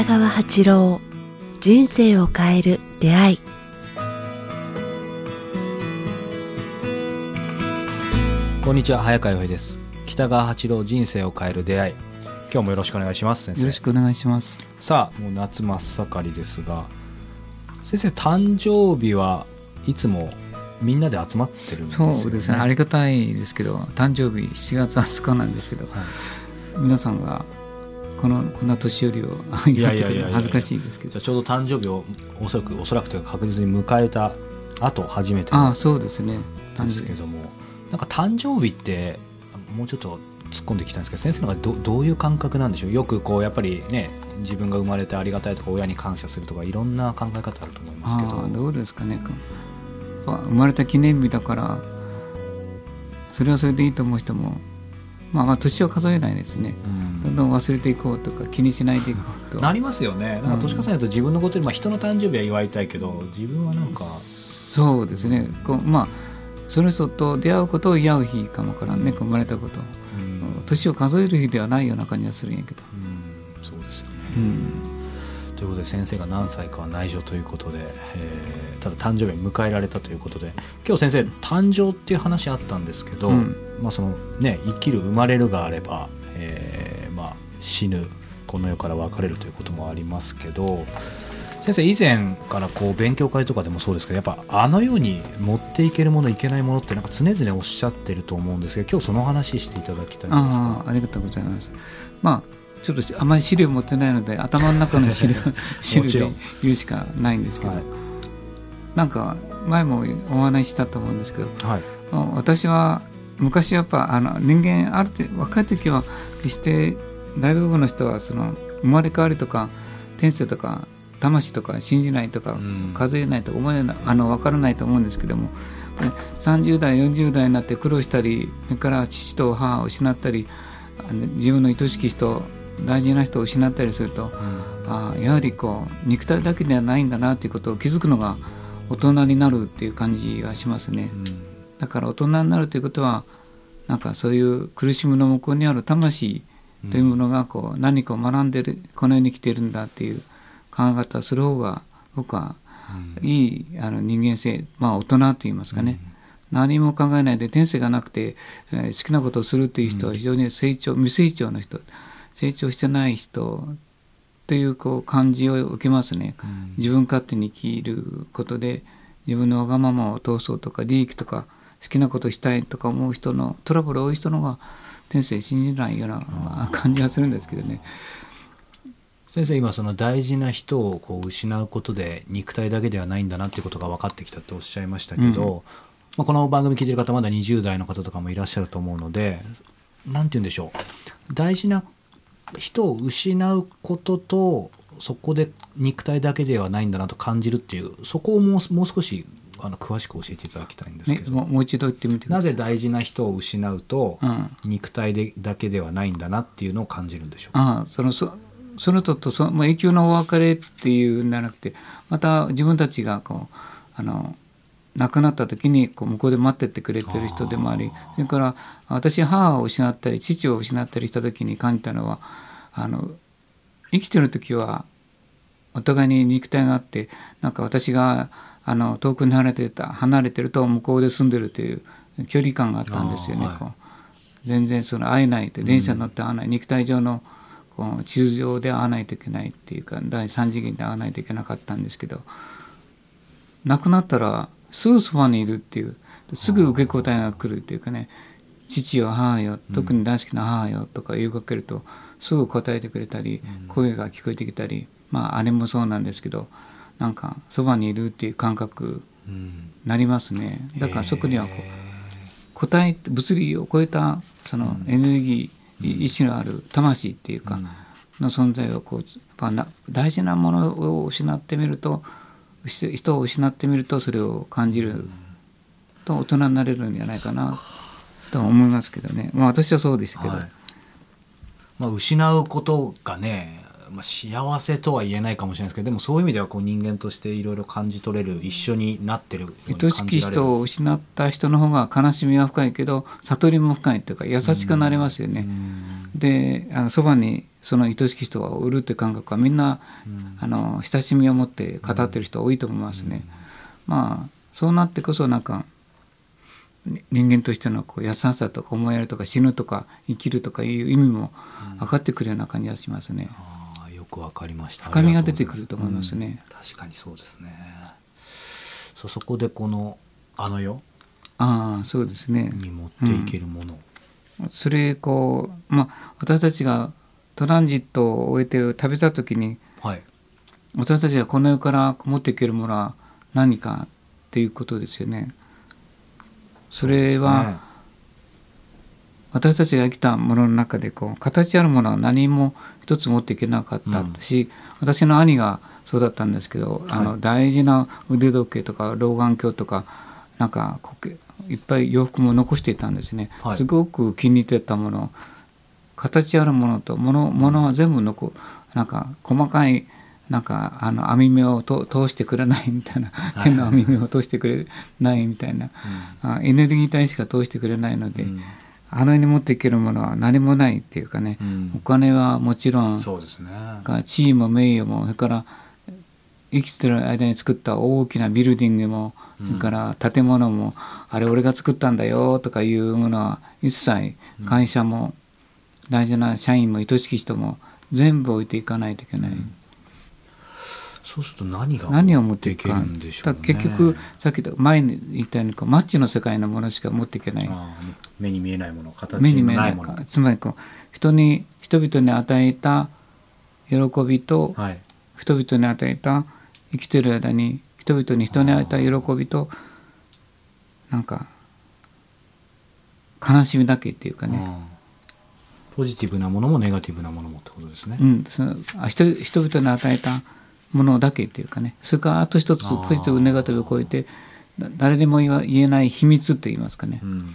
北川八郎人生を変える出会い。こんにちは早川洋平です。北川八郎人生を変える出会い。今日もよろしくお願いします先生。よろしくお願いします。さあもう夏真っ盛りですが先生誕生日はいつもみんなで集まってるんですよね。そうですね。ありがたいですけど誕生日7月20日なんですけど、はい。皆さんがこのこんな年寄りをいやいやいや恥ずかしいですけど。じゃあちょうど誕生日をおそらくおそらくというか確実に迎えた後初めてああそうですね。ですけどもなんか誕生日ってもうちょっと突っ込んでいきたいんですけど先生のどどういう感覚なんでしょう？よくこうやっぱりね自分が生まれてありがたいとか親に感謝するとかいろんな考え方あると思いますけど。どうですかね。生まれた記念日だからそれはそれでいいと思う人もまあまあ年を数えないですね。うん。どんどん忘れていこうとか気にしないでいこうと なりますよね。なんか年重ねると自分のことより、まあ、人の誕生日は祝いたいけど自分はなんか。そうですね。こうまあその人と出会うことを祝う日かもわからんね。生まれたこと年を数える日ではないような感じがするんやけど、うん。そうですよね、うん、ということで先生が何歳かは内緒ということで、えーただ誕生日を迎えられたということで今日先生誕生っていう話あったんですけど、うん。まあそのね、生きる生まれるがあれば、えーまあ、死ぬこの世から別れるということもありますけど先生以前からこう勉強会とかでもそうですけどやっぱあの世に持っていけるものいけないものってなんか常々おっしゃってると思うんですけど今日その話していただきたいんですああありがとうございます。まあちょっとあまり資料持ってないので頭の中の資料 資料で言うしかないんですけど、はい。なんか前もお話ししたと思うんですけどはい。まあ私は昔やっぱあの人間ある程度若い時は決して大部分の人はその生まれ変わりとか天性とか魂とか信じないとか、うん。数えないとか思えないあの分からないと思うんですけどもこれ30代40代になって苦労したりそれから父と母を失ったり自分の愛しき人大事な人を失ったりするとああやはりこう肉体だけではないんだなということを気づくのが大人になるっていう感じがしますね。うん。だから大人になるということはなんかそういう苦しみの向こうにある魂というものがこう何かを学んでるこの世に来てるんだっていう考え方をする方が僕はうん。いいあの人間性まあ大人と言いますかね、何も考えないで天性がなくて、えー好きなことをするという人は非常に成長未成長の人成長してない人というこう感じを受けますね。うん自分勝手に生きることで自分のわがままを通そうとか利益とか好きなことをしたいとか思う人のトラブル多い人の方が天性信じないようなまあ感じがするんですけどね。先生今その大事な人をこう失うことで肉体だけではないんだなっていうことが分かってきたっておっしゃいましたけど、うんまあ、この番組聞いてる方まだ20代の方とかもいらっしゃると思うので何て言うんでしょう大事な人を失うこととそこで肉体だけではないんだなと感じるっていうそこをもうもう少しあの詳しく教えていただきたいんですけね、ど、もうもう一度言ってみて。なぜ大事な人を失うとうん、肉体でだけではないんだなっていうのを感じるんでしょうか？ああそのそその人とそもう永久のお別れっていうんじゃなくてまた自分たちがこうあの亡くなった時にこう向こうで待ってってくれてる人でもありそれから私母を失ったり父を失ったりした時に感じたのはあの生きてる時はお互いに肉体があってなんか私があの遠くに離れてた離れてると向こうで住んでるという距離感があったんですよね。はい。こう。全然その会えないって電車に乗って会わない、肉体上のこう地図上で会わないといけないっていうか第三次元で会わないといけなかったんですけど亡くなったらすぐそばにいるっていう。すぐ受け答えが来るっていうかね。父よ母よ特に大好きな母よとか言いかけるとすぐ答えてくれたり声が聞こえてきたり。まあ姉もそうなんですけどなんかそばにいるっていう感覚うん。なりますね。だからそこにはこう答え物理を超えたそのエネルギー、意志のある魂っていうか、の存在をこう大事なものを失ってみるとし人を失ってみるとそれを感じると大人になれるんじゃないかなと思いますけどね。まあ私はそうでしたけど、はい。まあ、失うことがね、まあ、幸せとは言えないかもしれないですけどでもそういう意味ではこう人間としていろいろ感じ取れる一緒になってる愛しき人を失った人の方が悲しみは深いけど悟りも深いっていうか優しくなれますよね。であのそばにその愛しき人が売るって感覚はみんな、あの親しみを持って語ってる人多いと思いますね。まあそうなってこそなんか人間としてのこう優しさとか思いやりとか死ぬとか生きるとかいう意味も分かってくるような感じがしますね。ああよくわかりました深みが出てくると思いますね。うん確かにそうですねそうそこでこのあの世ああそうですね。に持っていけるもの、それこうまあ私たちがトランジットを終えて旅立った時にはい。私たちがこの世から持っていけるものは何かっていうことですよね。それは、私たちが生きたものの中でこう形あるものは何も一つ持っていけなかったし、私の兄がそうだったんですけど、あの大事な腕時計とか老眼鏡とかなんかいっぱい洋服も残していたんですね、はい。すごく気に入ってたもの形あるものとものものは全部残なんか細かいなんかあの網目をと通してくれないみたいな手の網目を通してくれないみたいな、あエネルギー体しか通してくれないので、うん。あの世に持っていけるものは何もないっていうかね、うん。お金はもちろんそうですね。が地位も名誉もそれから生きてる間に作った大きなビルディングも、それから建物もあれ俺が作ったんだよとかいうものは一切会社も大事な社員も愛しき人も全部置いていかないといけない。そうすると何が何を持っていけるんでしょうね。結局さっきと前に言ったようにマッチの世界のものしか持っていけない。目に見えないもの形目にの見えないもの。つまりこう人に人々に与えた喜びとはい。人々に与えた生きてる間に人々に人に与えた喜びとなんか悲しみだけっていうかね、うんポジティブなものもネガティブなものもってことですね、うん、そのあ人人々に与えたものだけっていうかね。それからあと一つポジティブネガティブを超えてだ誰にも言えない秘密と言いますかね。う、ん。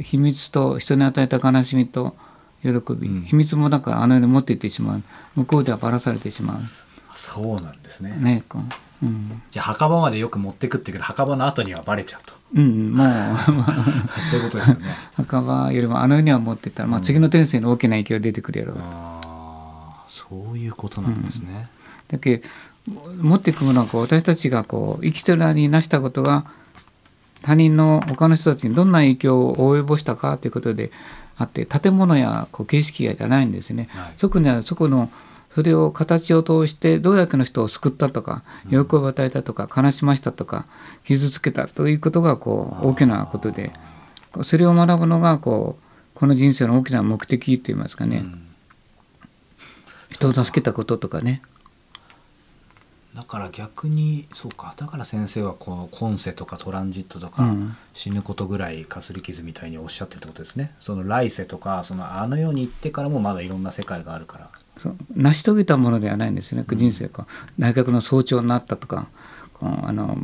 秘密と人に与えた悲しみと喜び、うん。秘密もだからあの世に持っていってしまう。向こうではばらされてしまそうなんですね。うねこう、うん。じゃあ墓場までよく持ってくっていうけど墓場の後にはバレちゃうと。うん、もう そういうことですよね。墓場よりもあの世には持っていったら、まあ、次の天性の大きな影響が出てくるやろう、ああそういうことなんですね、だけ持っていくものはこう私たちがこう生きてる間に成したことが他人の他の人たちにどんな影響を及ぼしたかということであって建物やこう形式じゃないんですね。はい。そこにはそこのそれを形を通してどれだけの人を救ったとか喜びを与えたとか悲しましたとか傷つけたということがこう大きなことでそれを学ぶのがこうこの人生の大きな目的といいますかね、うん。人を助けたこととかねだから逆にそうか。だから先生はこの今世とかトランジットとか、うん。死ぬことぐらいかすり傷みたいにおっしゃってるってことですね。その来世とかそのあの世に行ってからもまだいろんな世界があるから。成し遂げたものではないんですね、人生こう大学の総長になったとかあの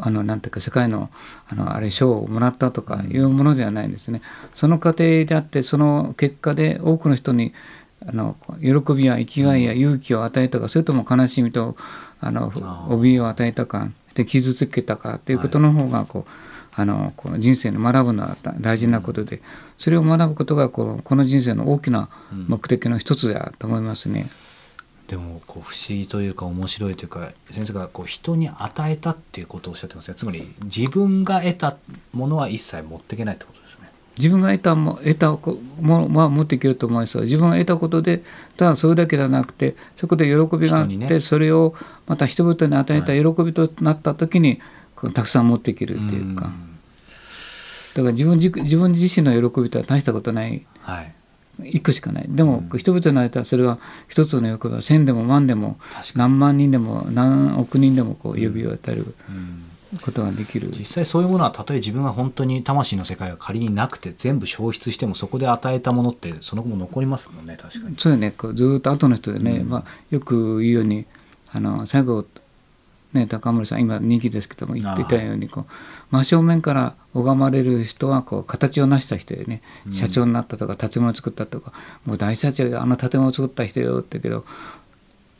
あのなんていうか世界のあのあれ賞をもらったとかいうものではないんですね。その過程であってその結果で多くの人にあの喜びや生きがいや勇気を与えたかそれとも悲しみとあの怯えを与えたかで傷つけたかということの方がこう、あのこの人生の学ぶのは大事なことで、それを学ぶことがこのこの人生の大きな目的の一つだと思いますね。でもこう不思議というか面白いというか先生がこう人に与えたっていうことをおっしゃってますね。つまり自分が得たものは一切持っていけないってことですね自分が得たも得たこものは持っていけると思いますよ自分が得たことでただそれだけではなくてそこで喜びがあって、ね。それをまた人々に与えた喜びとなった時に、こうたくさん持っていけるっていうか、ん。だから自分自自分自身の喜びとは大したことない。はい。一個しかない。でも、人々に与えたそれは一つの喜びは千でも万でも何万人でも何億人でもこう指を当たる。うんことができる、実際そういうものはたとえ自分が本当に魂の世界が仮になくて全部消失してもそこで与えたものってその後も残りますもんね確かに。そうよね。こうずーっと後の人でね、うん。まあ、よく言うようにあの最後、ね、高森さん今人気ですけども言っていたようにこう真正面から拝まれる人はこう形を成した人でね社長になったとか建物を作ったとか、もう大社長よあの建物を作った人よって言うけど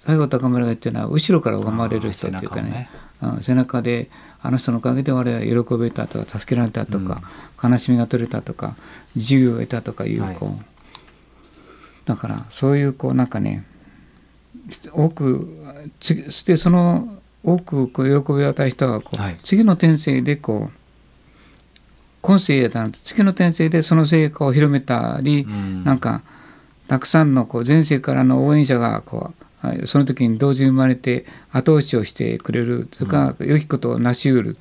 最後高村が言ってるのは後ろから拝まれる人っていうかねうん背中であの人のおかげで我々は喜べたとか助けられたとか、悲しみが取れたとか自由を得たとかいうはい。こう、だからそういうこうなんかね多くつそしてその多くこう喜びを与える人はこう、はい。次の転生でこう今世やなくて次の転生でその成果を広めたり、うん。なんかたくさんのこう前世からの応援者がこうはいその時に同時に生まれて後押しをしてくれるそれから良きことを成し得る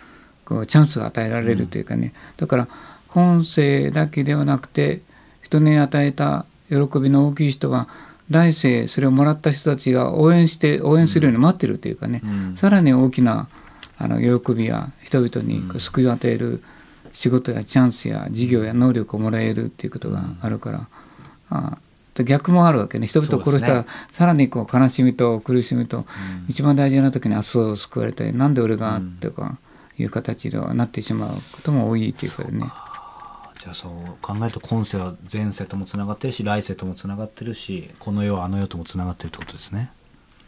こうチャンスが与えられるというかね、だから今世だけではなくて人に与えた喜びの大きい人は来世それをもらった人たちが応援して応援するように待ってるというかね、うん。さらに大きなあの喜びや人々に救いを与える仕事やチャンスや事業や能力をもらえるっていうことがあるから、あで逆もあるわけね。人々を殺したらさらにこう悲しみと苦しみと、うん。一番大事な時に明日を救われてなんで俺がうんとかいう形ではなってしまうことも多いっていうかね。じゃあそう考えると今世は前世ともつながってるし来世ともつながってるしこの世はあの世ともつながってるってことですね。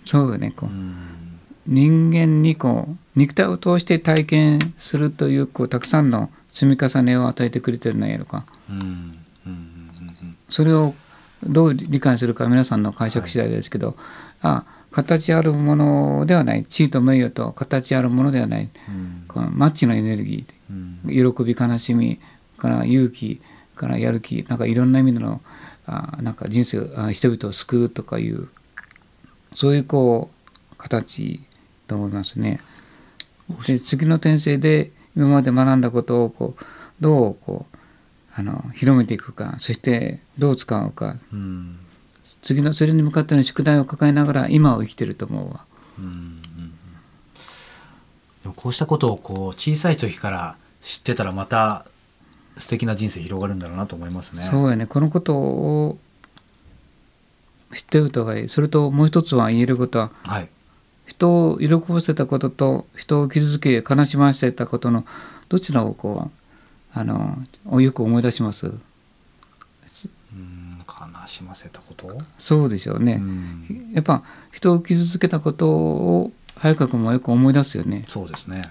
そうよねこう。うん。人間にこう肉体を通して体験するというこうたくさんの積み重ねを与えてくれてるのやろか。うん。うん。うん。うん。それをどう理解するか皆さんの解釈次第ですけど、あ形あるものではない地位と名誉と形あるものではないうん。このマッチのエネルギうん。ー喜び悲しみから勇気からやる気なんかいろんな意味でのあなんか人生あ人々を救うとかいうそういうこう形と思いますね。で次の転生で今まで学んだことをこうどうこうあの広めていくかそしてどう使うかうん次のそれに向かっての宿題を抱えながら今を生きてると思うわ。うんうんこうしたことをこう小さい時から知ってたらまた素敵な人生広がるんだろうなと思いますね。そうやねこのことを知っておいた方がいいそれともう一つは言えることははい。人を喜ばせたことと人を傷つけ悲しませたことのどちらをこうあのよく思い出しますうん悲しませたこと？そうでしょうね、うんやっぱ人を傷つけたことを早川君もよく思い出すよねそうですね。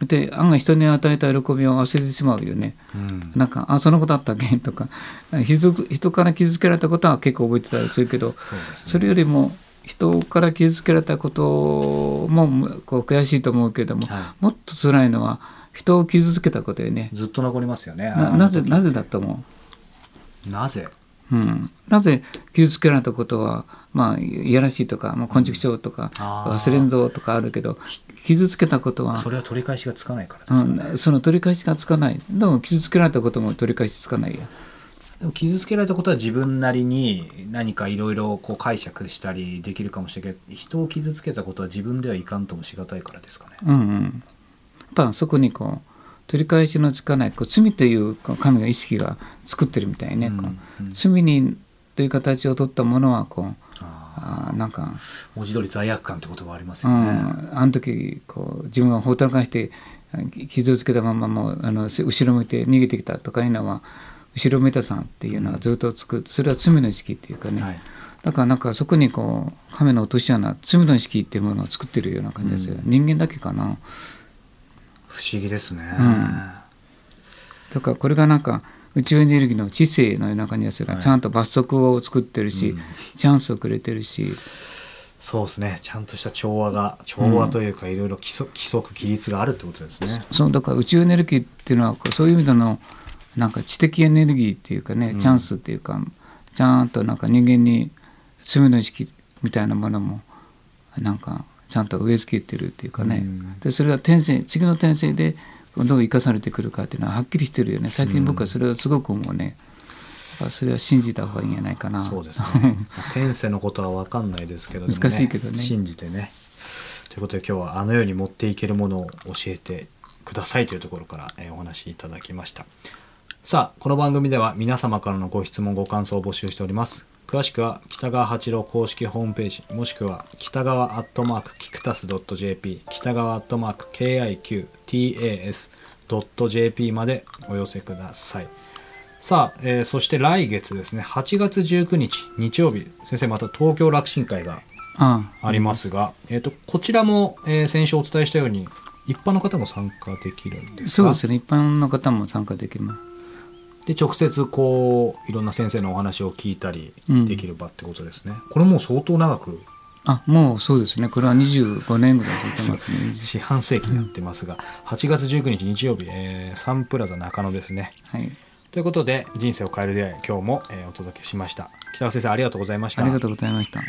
で案外人に与えた喜びを忘れてしまうよねうんなんか「あそのことあったっけ?」とか人人から傷つけられたことは結構覚えてたりするけどそね。それよりも人から傷つけられたこともこう悔しいと思うけども、はもっと辛いのは人を傷つけたことよねい、。ずっと残りますよね。なぜなぜだと思なぜ？う、うん、なぜ傷つけられたことはまあいやらしいとか、まあ、昆虫症とか、忘れんぞとかあるけど傷つけたことはそれは取り返しがつかないからですよね。うん、その取り返しがつかないでも傷つけられたことも取り返しつかないよ。でも傷つけられたことは自分なりに何かいろいろこう解釈したりできるかもしれないけど人を傷つけたことは自分ではいかんともしがたいからですかね。うんうん、ぱそこにこう取り返しのつかないこう罪という神が意識が作ってるみたいね、うんこううん罪にという形を取ったものはこうあなんか、ー文字通り罪悪感って言葉ありますうん、よね。あの時こう自分がほったらかしてあ傷をつけたままもうあのせ後ろ向いて逃げてきたとかいうのは後ろめたさんっていうのがずっとつくそれは罪の意識っていうかね、はい。だからなんかそこにこう亀の落とし穴罪の意識っていうものを作ってるような感じですよ、うん。人間だけかな不思議ですね。だからこれがなんか宇宙エネルギーの知性のような感じがする、はいちゃんと罰則を作ってるし、うんチャンスをくれてるしそうですね。ちゃんとした調和が調和というかいろいろ規則規律があるってことですね。そうだから宇宙エネルギーっていうのはそういう意味でのなんか知的エネルギーっていうかね、うんチャンスっていうかちゃんとなんか人間に罪の意識みたいなものもなんかちゃんと植え付けてるっていうかね、うんでそれは転生次の転生でどう生かされてくるかっていうのははっきりしてるよね最近僕はそれをすごく思うね、それは信じた方がいいんじゃないかなそうですね。天性のことは分かんないですけど、でも難しいけどね信じてね。ということで今日はあの世に持っていけるものを教えてくださいというところから、えーお話しいただきました。さあこの番組では皆様からのご質問ご感想を募集しております。詳しくは北川八郎公式ホームページもしくは北川アットマークキクタス .jp 北川アットマーク KIQTAS.jp までお寄せください。さあ、えーそして来月ですね8月19日日曜日先生また東京楽神会がありますが、えー、とこちらも、えー先週お伝えしたように一般の方も参加できるんですか？そうですね一般の方も参加できますで直接こういろんな先生のお話を聞いたりうん。できる場ってことですね、これもう相当長くあもうそうですね。これは25年ぐらい続いてますね。四半世紀になってますが、8月19日日曜日、えーサンプラザ中野ですね。はい。ということで人生を変える出会い今日も、えーお届けしました。北川先生ありがとうございました。ありがとうございました